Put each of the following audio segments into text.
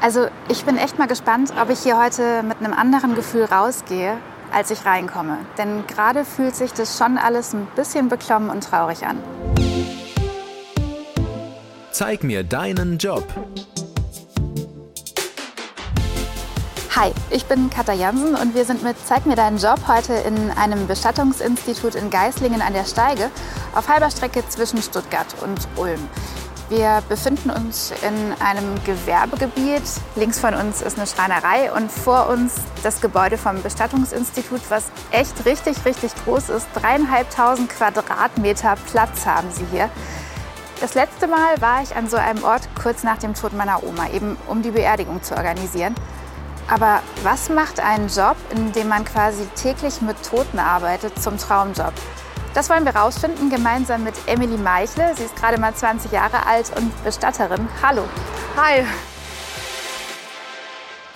Also ich bin echt mal gespannt, ob ich hier heute mit einem anderen Gefühl rausgehe, als ich reinkomme. Denn gerade fühlt sich das schon alles ein bisschen beklommen und traurig an. Zeig mir deinen Job. Hi, ich bin Katja Jansen und wir sind mit Zeig mir deinen Job heute in einem Bestattungsinstitut in Geislingen an der Steige auf halber Strecke zwischen Stuttgart und Ulm. Wir befinden uns in einem Gewerbegebiet. Links von uns ist eine Schreinerei und vor uns das Gebäude vom Bestattungsinstitut, was echt richtig, richtig groß ist. Dreieinhalbtausend Quadratmeter Platz haben sie hier. Das letzte Mal war ich an so einem Ort kurz nach dem Tod meiner Oma, eben um die Beerdigung zu organisieren. Aber was macht einen Job, in dem man quasi täglich mit Toten arbeitet, zum Traumjob? Das wollen wir rausfinden, gemeinsam mit Emily Meichle. Sie ist gerade mal 20 Jahre alt und Bestatterin. Hallo. Hi.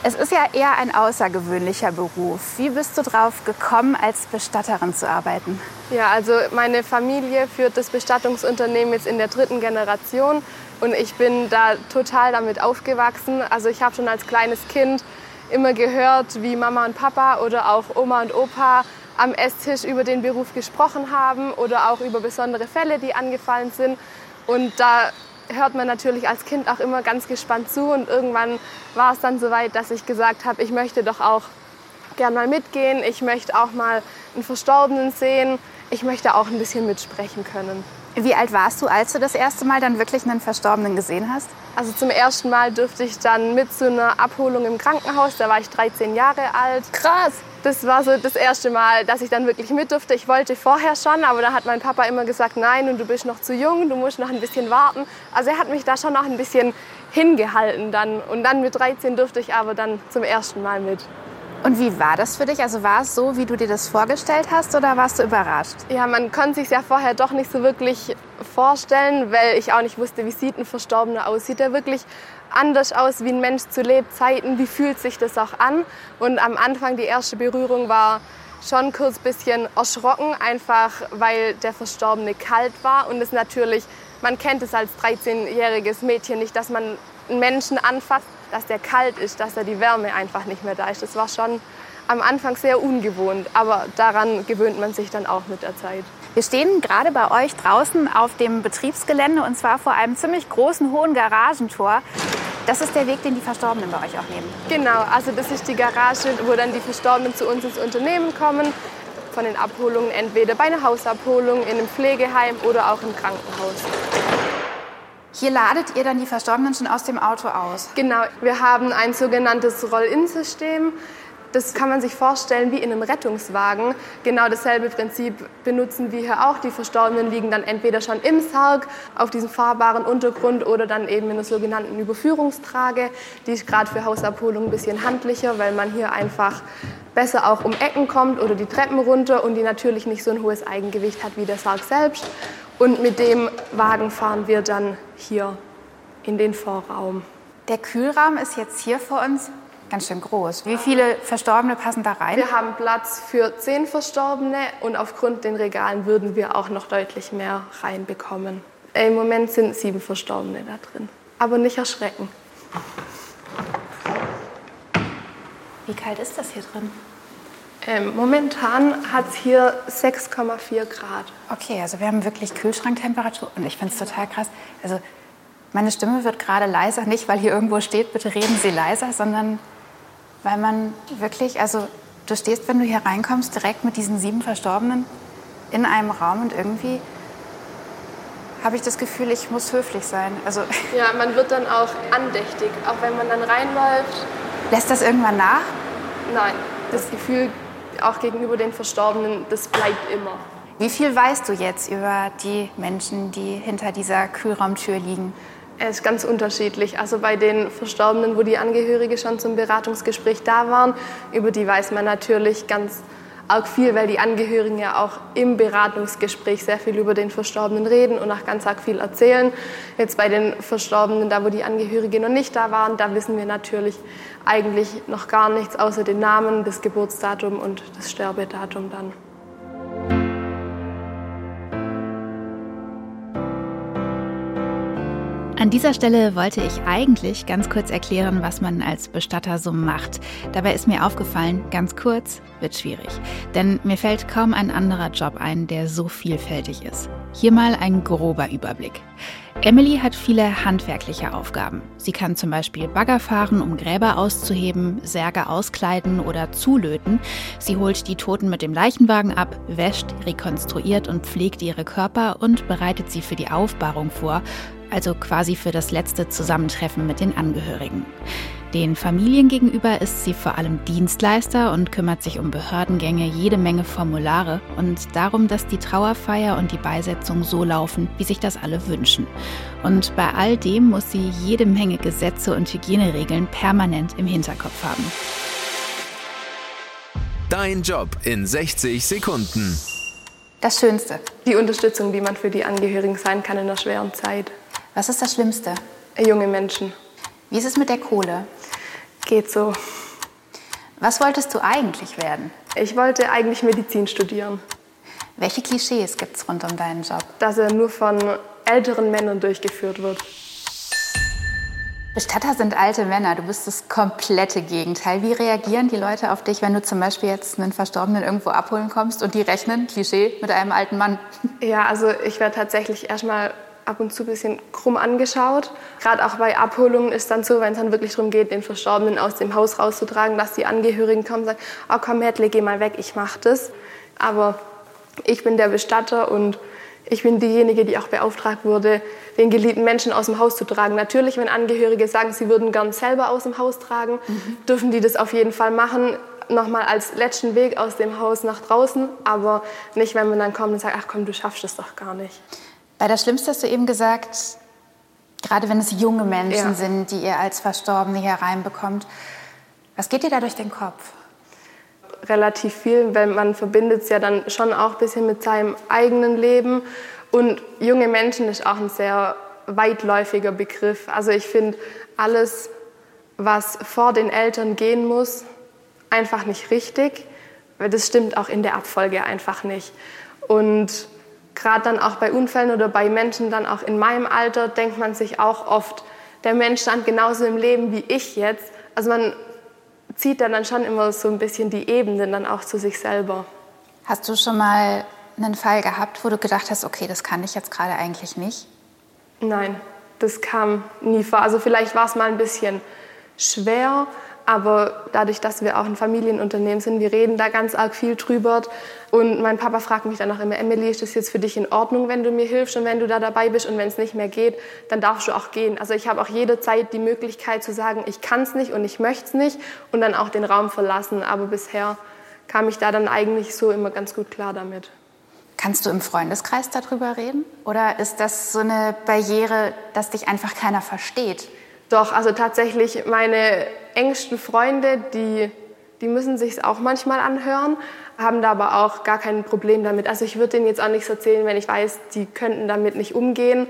Es ist ja eher ein außergewöhnlicher Beruf. Wie bist du drauf gekommen, als Bestatterin zu arbeiten? Ja, also meine Familie führt das Bestattungsunternehmen jetzt in der dritten Generation und ich bin da total damit aufgewachsen. Also ich habe schon als kleines Kind immer gehört, wie Mama und Papa oder auch Oma und Opa am Esstisch über den Beruf gesprochen haben oder auch über besondere Fälle, die angefallen sind. Und da hört man natürlich als Kind auch immer ganz gespannt zu. Und irgendwann war es dann soweit, dass ich gesagt habe, ich möchte doch auch gern mal mitgehen. Ich möchte auch mal einen Verstorbenen sehen. Ich möchte auch ein bisschen mitsprechen können. Wie alt warst du, als du das erste Mal dann wirklich einen Verstorbenen gesehen hast? Also zum ersten Mal durfte ich dann mit zu einer Abholung im Krankenhaus. Da war ich 13 Jahre alt. Krass! Das war so das erste Mal, dass ich dann wirklich mit durfte. Ich wollte vorher schon, aber da hat mein Papa immer gesagt, nein, und du bist noch zu jung, du musst noch ein bisschen warten. Also er hat mich da schon noch ein bisschen hingehalten dann. Und dann mit 13 durfte ich aber dann zum ersten Mal mit. Und wie war das für dich? Also war es so, wie du dir das vorgestellt hast oder warst du überrascht? Ja, man konnte sich ja vorher doch nicht so wirklich vorstellen, weil ich auch nicht wusste, wie sieht ein Verstorbener aus. Sieht er wirklich anders aus wie ein Mensch zu Lebzeiten? Wie fühlt sich das auch an? Und am Anfang die erste Berührung war schon kurz ein bisschen erschrocken, einfach weil der Verstorbene kalt war und es natürlich, man kennt es als 13-jähriges Mädchen nicht, dass man einen Menschen anfasst, dass der kalt ist, dass da die Wärme einfach nicht mehr da ist. Das war schon am Anfang sehr ungewohnt, aber daran gewöhnt man sich dann auch mit der Zeit. Wir stehen gerade bei euch draußen auf dem Betriebsgelände und zwar vor einem ziemlich großen, hohen Garagentor. Das ist der Weg, den die Verstorbenen bei euch auch nehmen. Genau, also das ist die Garage, wo dann die Verstorbenen zu uns ins Unternehmen kommen. Von den Abholungen entweder bei einer Hausabholung, in einem Pflegeheim oder auch im Krankenhaus. Hier ladet ihr dann die Verstorbenen schon aus dem Auto aus? Genau, wir haben ein sogenanntes Roll-In-System. Das kann man sich vorstellen wie in einem Rettungswagen. Genau dasselbe Prinzip benutzen wir hier auch. Die Verstorbenen liegen dann entweder schon im Sarg auf diesem fahrbaren Untergrund oder dann eben in einer sogenannten Überführungstrage. Die ist gerade für Hausabholung ein bisschen handlicher, weil man hier einfach besser auch um Ecken kommt oder die Treppen runter und die natürlich nicht so ein hohes Eigengewicht hat wie der Sarg selbst. Und mit dem Wagen fahren wir dann hier in den Vorraum. Der Kühlraum ist jetzt hier vor uns ganz schön groß. Wie viele Verstorbene passen da rein? Wir haben Platz für zehn Verstorbene und aufgrund den Regalen würden wir auch noch deutlich mehr reinbekommen. Im Moment sind sieben Verstorbene da drin. Aber nicht erschrecken. Wie kalt ist das hier drin? Ähm, momentan hat es hier 6,4 Grad. Okay, also wir haben wirklich Kühlschranktemperatur und ich finde es total krass. Also meine Stimme wird gerade leiser, nicht weil hier irgendwo steht, bitte reden Sie leiser, sondern weil man wirklich, also du stehst, wenn du hier reinkommst, direkt mit diesen sieben Verstorbenen in einem Raum und irgendwie habe ich das Gefühl, ich muss höflich sein. Also ja, man wird dann auch andächtig, auch wenn man dann reinläuft. Lässt das irgendwann nach? Nein, das Gefühl auch gegenüber den Verstorbenen, das bleibt immer. Wie viel weißt du jetzt über die Menschen, die hinter dieser Kühlraumtür liegen? Es ist ganz unterschiedlich. Also bei den Verstorbenen, wo die Angehörige schon zum Beratungsgespräch da waren, über die weiß man natürlich ganz arg viel, weil die Angehörigen ja auch im Beratungsgespräch sehr viel über den Verstorbenen reden und auch ganz arg viel erzählen. Jetzt bei den Verstorbenen, da wo die Angehörigen noch nicht da waren, da wissen wir natürlich eigentlich noch gar nichts außer den Namen, das Geburtsdatum und das Sterbedatum dann. An dieser Stelle wollte ich eigentlich ganz kurz erklären, was man als Bestatter so macht. Dabei ist mir aufgefallen, ganz kurz wird schwierig. Denn mir fällt kaum ein anderer Job ein, der so vielfältig ist. Hier mal ein grober Überblick. Emily hat viele handwerkliche Aufgaben. Sie kann zum Beispiel Bagger fahren, um Gräber auszuheben, Särge auskleiden oder zulöten. Sie holt die Toten mit dem Leichenwagen ab, wäscht, rekonstruiert und pflegt ihre Körper und bereitet sie für die Aufbahrung vor, also quasi für das letzte Zusammentreffen mit den Angehörigen. Den Familien gegenüber ist sie vor allem Dienstleister und kümmert sich um Behördengänge, jede Menge Formulare und darum, dass die Trauerfeier und die Beisetzung so laufen, wie sich das alle wünschen. Und bei all dem muss sie jede Menge Gesetze und Hygieneregeln permanent im Hinterkopf haben. Dein Job in 60 Sekunden. Das Schönste. Die Unterstützung, die man für die Angehörigen sein kann in einer schweren Zeit. Was ist das Schlimmste? Junge Menschen. Wie ist es mit der Kohle? Geht so. Was wolltest du eigentlich werden? Ich wollte eigentlich Medizin studieren. Welche Klischees gibt es rund um deinen Job? Dass er nur von älteren Männern durchgeführt wird. Bestatter sind alte Männer. Du bist das komplette Gegenteil. Wie reagieren die Leute auf dich, wenn du zum Beispiel jetzt einen Verstorbenen irgendwo abholen kommst und die rechnen, Klischee, mit einem alten Mann? Ja, also ich werde tatsächlich erstmal ab und zu ein bisschen krumm angeschaut. Gerade auch bei Abholungen ist dann so, wenn es dann wirklich darum geht, den Verstorbenen aus dem Haus rauszutragen, dass die Angehörigen kommen und sagen, oh komm Mädle, geh mal weg, ich mach das. Aber ich bin der Bestatter und ich bin diejenige, die auch beauftragt wurde, den geliebten Menschen aus dem Haus zu tragen. Natürlich, wenn Angehörige sagen, sie würden gern selber aus dem Haus tragen, mhm. dürfen die das auf jeden Fall machen. Nochmal als letzten Weg aus dem Haus nach draußen, aber nicht, wenn man dann kommt und sagt, ach komm, du schaffst es doch gar nicht. Bei das Schlimmste hast du eben gesagt, gerade wenn es junge Menschen ja. sind, die ihr als Verstorbene hier reinbekommt. Was geht dir da durch den Kopf? Relativ viel, weil man verbindet es ja dann schon auch ein bisschen mit seinem eigenen Leben. Und junge Menschen ist auch ein sehr weitläufiger Begriff. Also ich finde alles, was vor den Eltern gehen muss, einfach nicht richtig, weil das stimmt auch in der Abfolge einfach nicht. Und gerade dann auch bei Unfällen oder bei Menschen dann auch in meinem Alter denkt man sich auch oft, der Mensch stand genauso im Leben wie ich jetzt. Also man zieht dann, dann schon immer so ein bisschen die Ebenen dann auch zu sich selber. Hast du schon mal einen Fall gehabt, wo du gedacht hast, okay, das kann ich jetzt gerade eigentlich nicht? Nein, das kam nie vor. Also vielleicht war es mal ein bisschen schwer, aber dadurch, dass wir auch ein Familienunternehmen sind, wir reden da ganz arg viel drüber. Und mein Papa fragt mich dann auch immer, Emily, ist das jetzt für dich in Ordnung, wenn du mir hilfst und wenn du da dabei bist und wenn es nicht mehr geht, dann darfst du auch gehen. Also ich habe auch jederzeit die Möglichkeit zu sagen, ich kann es nicht und ich möchte es nicht und dann auch den Raum verlassen. Aber bisher kam ich da dann eigentlich so immer ganz gut klar damit. Kannst du im Freundeskreis darüber reden? Oder ist das so eine Barriere, dass dich einfach keiner versteht? Doch, also tatsächlich meine engsten Freunde, die, die müssen sich auch manchmal anhören, haben da aber auch gar kein Problem damit. Also ich würde denen jetzt auch nichts erzählen, wenn ich weiß, die könnten damit nicht umgehen.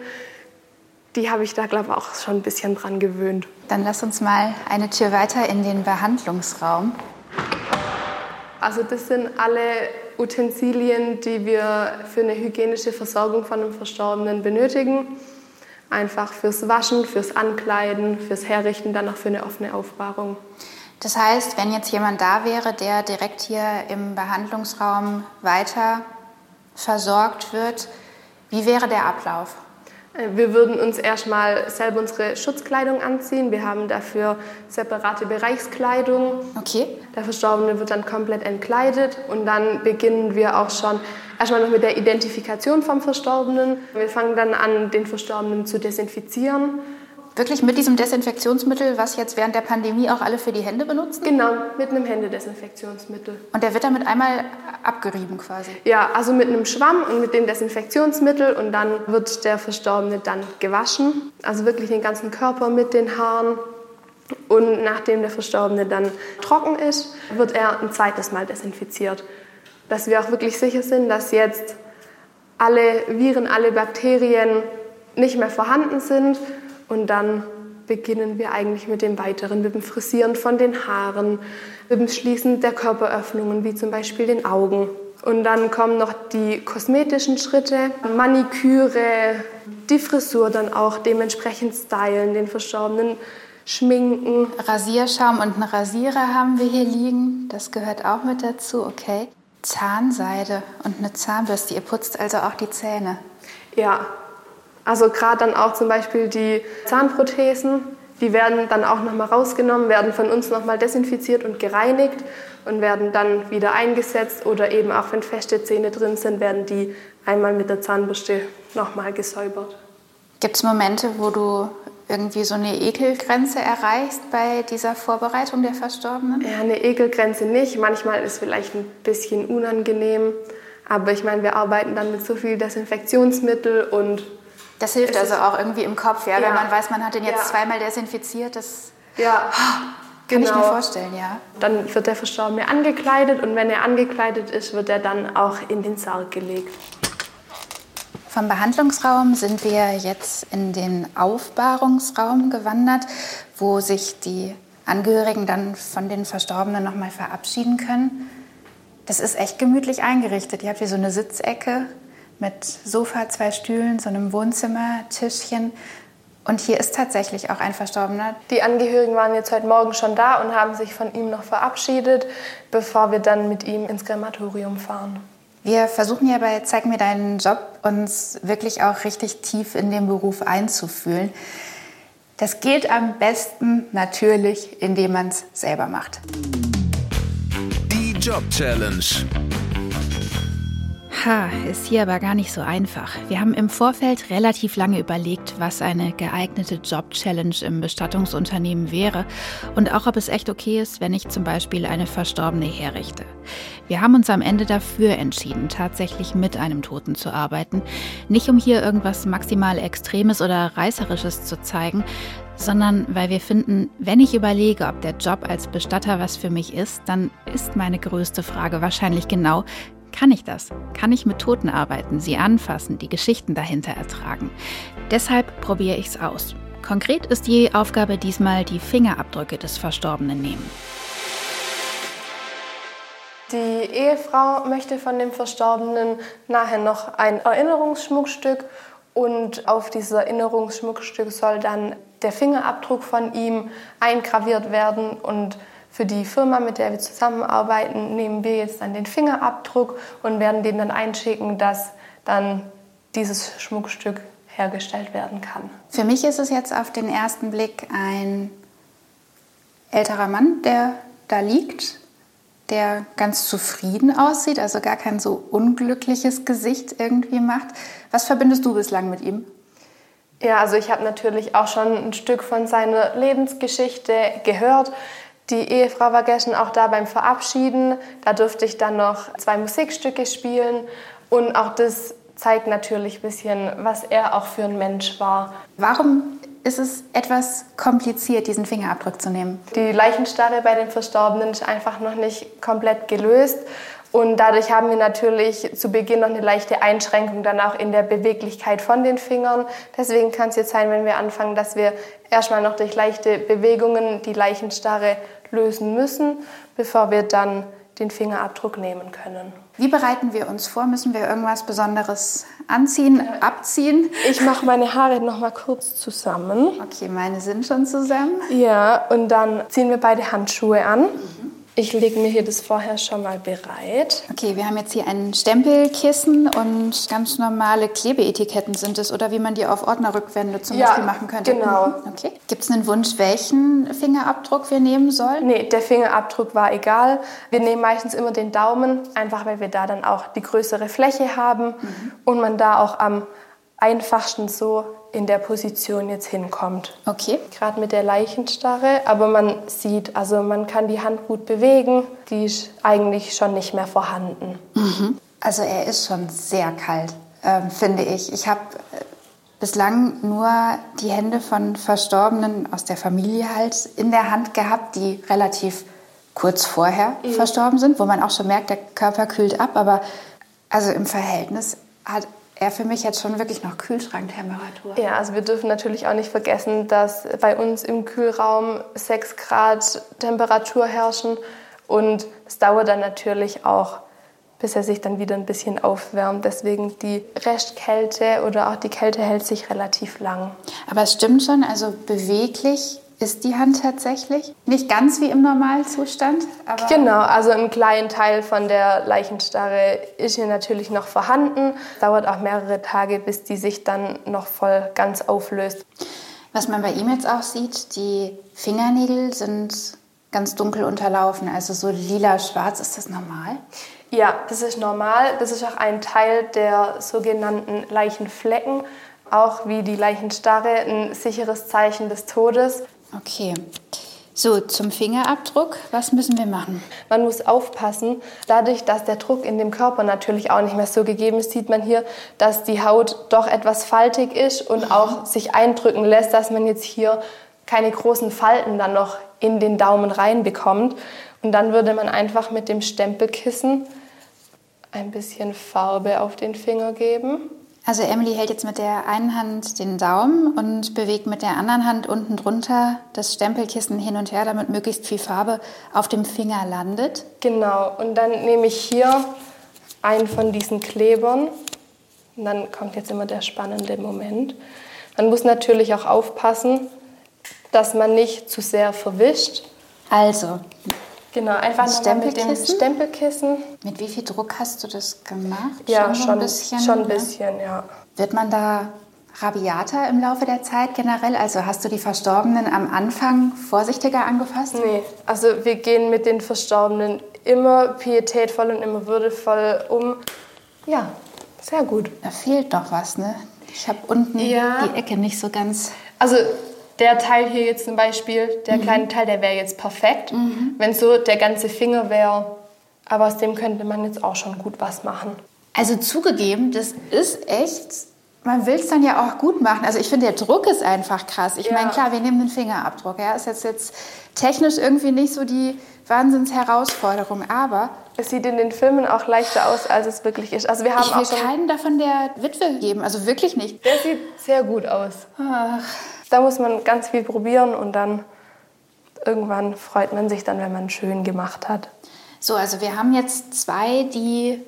Die habe ich da, glaube ich, auch schon ein bisschen dran gewöhnt. Dann lass uns mal eine Tür weiter in den Behandlungsraum. Also das sind alle Utensilien, die wir für eine hygienische Versorgung von einem Verstorbenen benötigen. Einfach fürs Waschen, fürs Ankleiden, fürs Herrichten, dann auch für eine offene Aufbahrung. Das heißt, wenn jetzt jemand da wäre, der direkt hier im Behandlungsraum weiter versorgt wird, wie wäre der Ablauf? Äh, wir würden uns erstmal selber unsere Schutzkleidung anziehen. Wir haben dafür separate Bereichskleidung. Okay. Der Verstorbene wird dann komplett entkleidet und dann beginnen wir auch schon erstmal noch mit der Identifikation vom Verstorbenen. Wir fangen dann an, den Verstorbenen zu desinfizieren. Wirklich mit diesem Desinfektionsmittel, was jetzt während der Pandemie auch alle für die Hände benutzen? Genau, mit einem Händedesinfektionsmittel. Und der wird damit einmal abgerieben quasi? Ja, also mit einem Schwamm und mit dem Desinfektionsmittel und dann wird der Verstorbene dann gewaschen. Also wirklich den ganzen Körper mit den Haaren. Und nachdem der Verstorbene dann trocken ist, wird er ein zweites Mal desinfiziert dass wir auch wirklich sicher sind, dass jetzt alle Viren, alle Bakterien nicht mehr vorhanden sind. Und dann beginnen wir eigentlich mit dem Weiteren, mit dem Frisieren von den Haaren, mit dem Schließen der Körperöffnungen, wie zum Beispiel den Augen. Und dann kommen noch die kosmetischen Schritte, Maniküre, die Frisur dann auch dementsprechend stylen, den Verstorbenen schminken. Rasierschaum und einen Rasierer haben wir hier liegen. Das gehört auch mit dazu, okay. Zahnseide und eine Zahnbürste. Ihr putzt also auch die Zähne. Ja, also gerade dann auch zum Beispiel die Zahnprothesen, die werden dann auch nochmal rausgenommen, werden von uns nochmal desinfiziert und gereinigt und werden dann wieder eingesetzt oder eben auch wenn feste Zähne drin sind, werden die einmal mit der Zahnbürste nochmal gesäubert. Gibt es Momente, wo du irgendwie so eine Ekelgrenze erreichst bei dieser Vorbereitung der Verstorbenen? Ja, eine Ekelgrenze nicht. Manchmal ist es vielleicht ein bisschen unangenehm. Aber ich meine, wir arbeiten dann mit so viel Desinfektionsmittel und. Das hilft also auch irgendwie im Kopf, ja, ja. wenn man weiß, man hat den jetzt ja. zweimal desinfiziert. Das ja. Kann genau. ich mir vorstellen, ja. Dann wird der Verstorbene angekleidet und wenn er angekleidet ist, wird er dann auch in den Sarg gelegt. Vom Behandlungsraum sind wir jetzt in den Aufbahrungsraum gewandert, wo sich die Angehörigen dann von den Verstorbenen noch mal verabschieden können. Das ist echt gemütlich eingerichtet. Ihr habt hier so eine Sitzecke mit Sofa, zwei Stühlen, so einem Wohnzimmer, Tischchen. Und hier ist tatsächlich auch ein Verstorbener. Die Angehörigen waren jetzt heute Morgen schon da und haben sich von ihm noch verabschiedet, bevor wir dann mit ihm ins Krematorium fahren. Wir versuchen ja bei Zeig mir deinen Job, uns wirklich auch richtig tief in den Beruf einzufühlen. Das geht am besten natürlich, indem man es selber macht. Die Job Challenge. Ha, ist hier aber gar nicht so einfach. Wir haben im Vorfeld relativ lange überlegt, was eine geeignete Job-Challenge im Bestattungsunternehmen wäre und auch ob es echt okay ist, wenn ich zum Beispiel eine Verstorbene herrichte. Wir haben uns am Ende dafür entschieden, tatsächlich mit einem Toten zu arbeiten, nicht um hier irgendwas maximal Extremes oder Reißerisches zu zeigen, sondern weil wir finden, wenn ich überlege, ob der Job als Bestatter was für mich ist, dann ist meine größte Frage wahrscheinlich genau, kann ich das? Kann ich mit Toten arbeiten, sie anfassen, die Geschichten dahinter ertragen? Deshalb probiere ich es aus. Konkret ist die Aufgabe diesmal die Fingerabdrücke des Verstorbenen nehmen. Die Ehefrau möchte von dem Verstorbenen nachher noch ein Erinnerungsschmuckstück und auf dieses Erinnerungsschmuckstück soll dann der Fingerabdruck von ihm eingraviert werden und für die Firma, mit der wir zusammenarbeiten, nehmen wir jetzt dann den Fingerabdruck und werden den dann einschicken, dass dann dieses Schmuckstück hergestellt werden kann. Für mich ist es jetzt auf den ersten Blick ein älterer Mann, der da liegt, der ganz zufrieden aussieht, also gar kein so unglückliches Gesicht irgendwie macht. Was verbindest du bislang mit ihm? Ja, also ich habe natürlich auch schon ein Stück von seiner Lebensgeschichte gehört. Die Ehefrau war gestern auch da beim Verabschieden. Da durfte ich dann noch zwei Musikstücke spielen. Und auch das zeigt natürlich ein bisschen, was er auch für ein Mensch war. Warum ist es etwas kompliziert, diesen Fingerabdruck zu nehmen? Die Leichenstarre bei den Verstorbenen ist einfach noch nicht komplett gelöst. Und dadurch haben wir natürlich zu Beginn noch eine leichte Einschränkung dann auch in der Beweglichkeit von den Fingern. Deswegen kann es jetzt sein, wenn wir anfangen, dass wir erstmal noch durch leichte Bewegungen die Leichenstarre lösen müssen, bevor wir dann den Fingerabdruck nehmen können. Wie bereiten wir uns vor? Müssen wir irgendwas Besonderes anziehen, abziehen? Ich mache meine Haare noch mal kurz zusammen. Okay, meine sind schon zusammen. Ja, und dann ziehen wir beide Handschuhe an. Ich lege mir hier das vorher schon mal bereit. Okay, wir haben jetzt hier ein Stempelkissen und ganz normale Klebeetiketten sind es oder wie man die auf Ordnerrückwände zum ja, Beispiel machen könnte. Genau. Mhm, okay. Gibt es einen Wunsch, welchen Fingerabdruck wir nehmen sollen? Nee, der Fingerabdruck war egal. Wir nehmen meistens immer den Daumen, einfach weil wir da dann auch die größere Fläche haben mhm. und man da auch am einfachsten so in der Position jetzt hinkommt. Okay. Gerade mit der Leichenstarre, aber man sieht, also man kann die Hand gut bewegen, die ist eigentlich schon nicht mehr vorhanden. Mhm. Also er ist schon sehr kalt, äh, finde ich. Ich habe äh, bislang nur die Hände von Verstorbenen aus der Familie halt in der Hand gehabt, die relativ kurz vorher mhm. verstorben sind, wo man auch schon merkt, der Körper kühlt ab, aber also im Verhältnis hat er für mich jetzt schon wirklich noch Kühlschranktemperatur. Ja, also wir dürfen natürlich auch nicht vergessen, dass bei uns im Kühlraum 6 Grad Temperatur herrschen und es dauert dann natürlich auch bis er sich dann wieder ein bisschen aufwärmt. Deswegen die Restkälte oder auch die Kälte hält sich relativ lang. Aber es stimmt schon, also beweglich ist die Hand tatsächlich. Nicht ganz wie im Normalzustand, aber. Genau, also ein kleiner Teil von der Leichenstarre ist hier natürlich noch vorhanden. Dauert auch mehrere Tage, bis die sich dann noch voll ganz auflöst. Was man bei ihm jetzt auch sieht, die Fingernägel sind ganz dunkel unterlaufen, also so lila-schwarz. Ist das normal? Ja, das ist normal. Das ist auch ein Teil der sogenannten Leichenflecken, auch wie die Leichenstarre ein sicheres Zeichen des Todes. Okay. So, zum Fingerabdruck, was müssen wir machen? Man muss aufpassen, dadurch, dass der Druck in dem Körper natürlich auch nicht mehr so gegeben ist, sieht man hier, dass die Haut doch etwas faltig ist und mhm. auch sich eindrücken lässt, dass man jetzt hier keine großen Falten dann noch in den Daumen reinbekommt. Und dann würde man einfach mit dem Stempelkissen ein bisschen Farbe auf den Finger geben. Also Emily hält jetzt mit der einen Hand den Daumen und bewegt mit der anderen Hand unten drunter das Stempelkissen hin und her, damit möglichst viel Farbe auf dem Finger landet. Genau, und dann nehme ich hier einen von diesen Klebern. Und dann kommt jetzt immer der spannende Moment. Man muss natürlich auch aufpassen, dass man nicht zu sehr verwischt. Also, Genau, einfach nochmal mit dem Stempelkissen. Mit wie viel Druck hast du das gemacht? Ja, schon, schon ein bisschen. Schon ein bisschen, ja. Wird man da rabiater im Laufe der Zeit generell? Also hast du die Verstorbenen am Anfang vorsichtiger angefasst? Nee, also wir gehen mit den Verstorbenen immer pietätvoll und immer würdevoll um. Ja, sehr gut. Da fehlt doch was, ne? Ich habe unten ja. die Ecke nicht so ganz. Also der Teil hier jetzt zum Beispiel, der mhm. kleine Teil, der wäre jetzt perfekt. Mhm. Wenn so der ganze Finger wäre, aber aus dem könnte man jetzt auch schon gut was machen. Also zugegeben, das ist echt, man will es dann ja auch gut machen. Also ich finde, der Druck ist einfach krass. Ich ja. meine, klar, wir nehmen den Fingerabdruck. Ja, ist jetzt, jetzt technisch irgendwie nicht so die Wahnsinnsherausforderung, aber... Es sieht in den Filmen auch leichter aus, als es wirklich ist. Also wir haben ich will auch keinen davon der Witwe geben, also wirklich nicht. Der sieht sehr gut aus. Ach. Da muss man ganz viel probieren und dann irgendwann freut man sich dann, wenn man schön gemacht hat. So, also wir haben jetzt zwei, die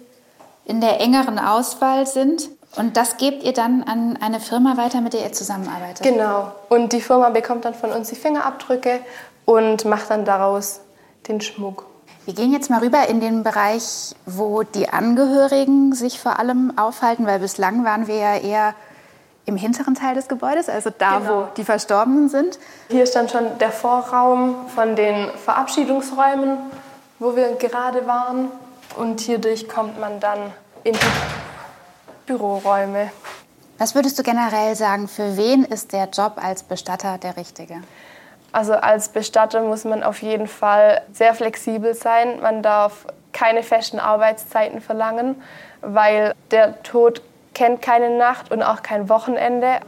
in der engeren Auswahl sind. Und das gebt ihr dann an eine Firma weiter, mit der ihr zusammenarbeitet? Genau. Und die Firma bekommt dann von uns die Fingerabdrücke und macht dann daraus den Schmuck. Wir gehen jetzt mal rüber in den Bereich, wo die Angehörigen sich vor allem aufhalten, weil bislang waren wir ja eher im hinteren Teil des Gebäudes, also da, genau. wo die Verstorbenen sind. Hier ist dann schon der Vorraum von den Verabschiedungsräumen, wo wir gerade waren. Und hierdurch kommt man dann in die Büroräume. Was würdest du generell sagen, für wen ist der Job als Bestatter der richtige? Also als Bestatter muss man auf jeden Fall sehr flexibel sein. Man darf keine festen Arbeitszeiten verlangen, weil der Tod kennt keine Nacht und auch kein Wochenende.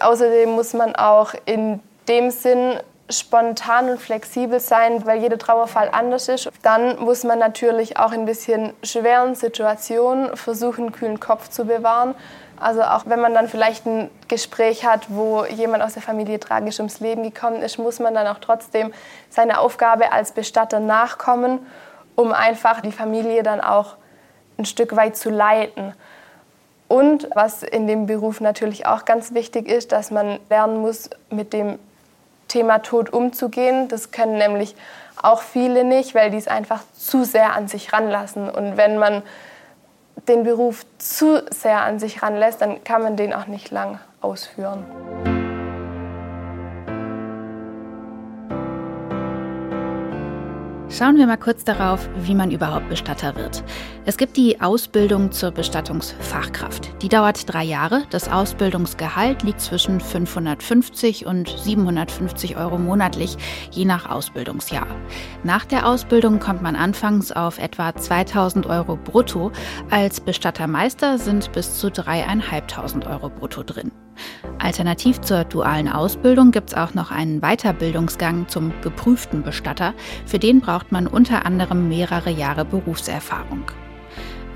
Außerdem muss man auch in dem Sinn spontan und flexibel sein, weil jeder Trauerfall anders ist. Dann muss man natürlich auch in bisschen schweren Situationen versuchen, einen kühlen Kopf zu bewahren. Also auch wenn man dann vielleicht ein Gespräch hat, wo jemand aus der Familie tragisch ums Leben gekommen ist, muss man dann auch trotzdem seiner Aufgabe als Bestatter nachkommen, um einfach die Familie dann auch ein Stück weit zu leiten. Und was in dem Beruf natürlich auch ganz wichtig ist, dass man lernen muss, mit dem Thema Tod umzugehen. Das können nämlich auch viele nicht, weil die es einfach zu sehr an sich ranlassen. Und wenn man den Beruf zu sehr an sich ranlässt, dann kann man den auch nicht lang ausführen. Schauen wir mal kurz darauf, wie man überhaupt Bestatter wird. Es gibt die Ausbildung zur Bestattungsfachkraft. Die dauert drei Jahre. Das Ausbildungsgehalt liegt zwischen 550 und 750 Euro monatlich, je nach Ausbildungsjahr. Nach der Ausbildung kommt man anfangs auf etwa 2000 Euro brutto. Als Bestattermeister sind bis zu dreieinhalbtausend Euro brutto drin. Alternativ zur dualen Ausbildung gibt es auch noch einen Weiterbildungsgang zum geprüften Bestatter. Für den braucht man unter anderem mehrere Jahre Berufserfahrung.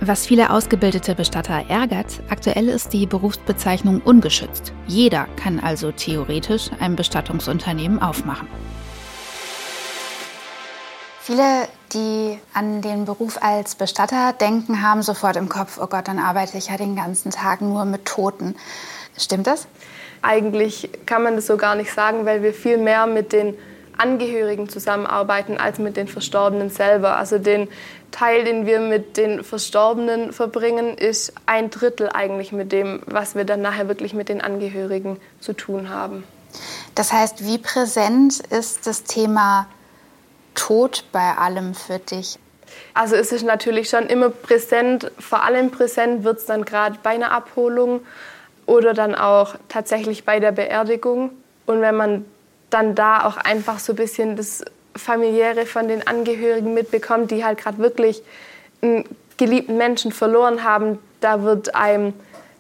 Was viele ausgebildete Bestatter ärgert, aktuell ist die Berufsbezeichnung ungeschützt. Jeder kann also theoretisch ein Bestattungsunternehmen aufmachen. Viele, die an den Beruf als Bestatter denken, haben sofort im Kopf, oh Gott, dann arbeite ich ja den ganzen Tag nur mit Toten. Stimmt das? Eigentlich kann man das so gar nicht sagen, weil wir viel mehr mit den Angehörigen zusammenarbeiten als mit den Verstorbenen selber. Also den Teil, den wir mit den Verstorbenen verbringen, ist ein Drittel eigentlich mit dem, was wir dann nachher wirklich mit den Angehörigen zu tun haben. Das heißt, wie präsent ist das Thema Tod bei allem für dich? Also es ist natürlich schon immer präsent, vor allem präsent wird es dann gerade bei einer Abholung oder dann auch tatsächlich bei der Beerdigung. Und wenn man dann da auch einfach so ein bisschen das Familiäre von den Angehörigen mitbekommt, die halt gerade wirklich einen geliebten Menschen verloren haben, da wird einem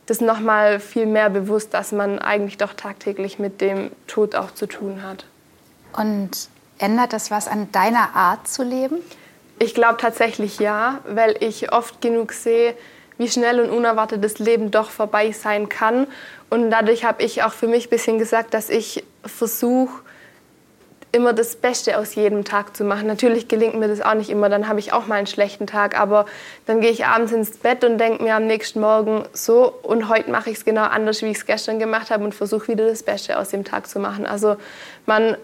das nochmal viel mehr bewusst, dass man eigentlich doch tagtäglich mit dem Tod auch zu tun hat. Und ändert das was an deiner Art zu leben? Ich glaube tatsächlich ja, weil ich oft genug sehe, wie schnell und unerwartet das Leben doch vorbei sein kann. Und dadurch habe ich auch für mich ein bisschen gesagt, dass ich versuche, immer das Beste aus jedem Tag zu machen. Natürlich gelingt mir das auch nicht immer, dann habe ich auch mal einen schlechten Tag, aber dann gehe ich abends ins Bett und denke mir am nächsten Morgen so und heute mache ich es genau anders, wie ich es gestern gemacht habe und versuche wieder das Beste aus dem Tag zu machen. Also man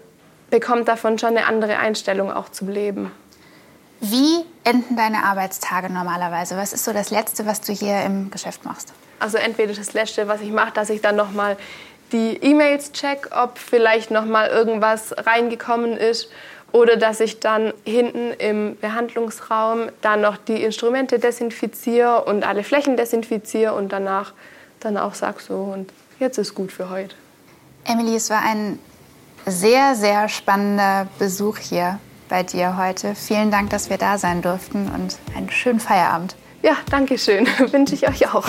bekommt davon schon eine andere Einstellung auch zum Leben. Wie enden deine Arbeitstage normalerweise? Was ist so das Letzte, was du hier im Geschäft machst? Also entweder das Letzte, was ich mache, dass ich dann noch mal die E-Mails check, ob vielleicht noch mal irgendwas reingekommen ist oder dass ich dann hinten im Behandlungsraum dann noch die Instrumente desinfiziere und alle Flächen desinfiziere und danach dann auch sage so und jetzt ist gut für heute. Emily, es war ein sehr, sehr spannender Besuch hier bei dir heute. Vielen Dank, dass wir da sein durften und einen schönen Feierabend. Ja, danke schön. Wünsche ich euch auch.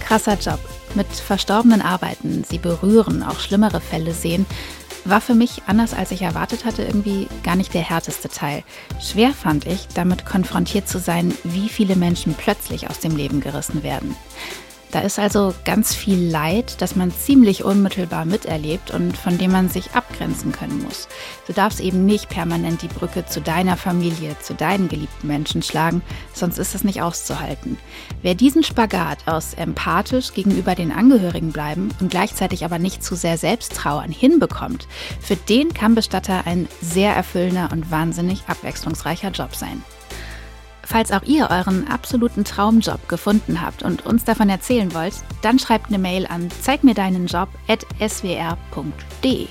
Krasser Job mit Verstorbenen arbeiten, sie berühren, auch schlimmere Fälle sehen, war für mich, anders als ich erwartet hatte, irgendwie gar nicht der härteste Teil. Schwer fand ich, damit konfrontiert zu sein, wie viele Menschen plötzlich aus dem Leben gerissen werden. Da ist also ganz viel Leid, das man ziemlich unmittelbar miterlebt und von dem man sich abgrenzen können muss. Du darfst eben nicht permanent die Brücke zu deiner Familie, zu deinen geliebten Menschen schlagen, sonst ist es nicht auszuhalten. Wer diesen Spagat aus empathisch gegenüber den Angehörigen bleiben und gleichzeitig aber nicht zu sehr selbst trauern hinbekommt, für den kann Bestatter ein sehr erfüllender und wahnsinnig abwechslungsreicher Job sein. Falls auch ihr euren absoluten Traumjob gefunden habt und uns davon erzählen wollt, dann schreibt eine Mail an zeigmirdeinenjob.swr.de.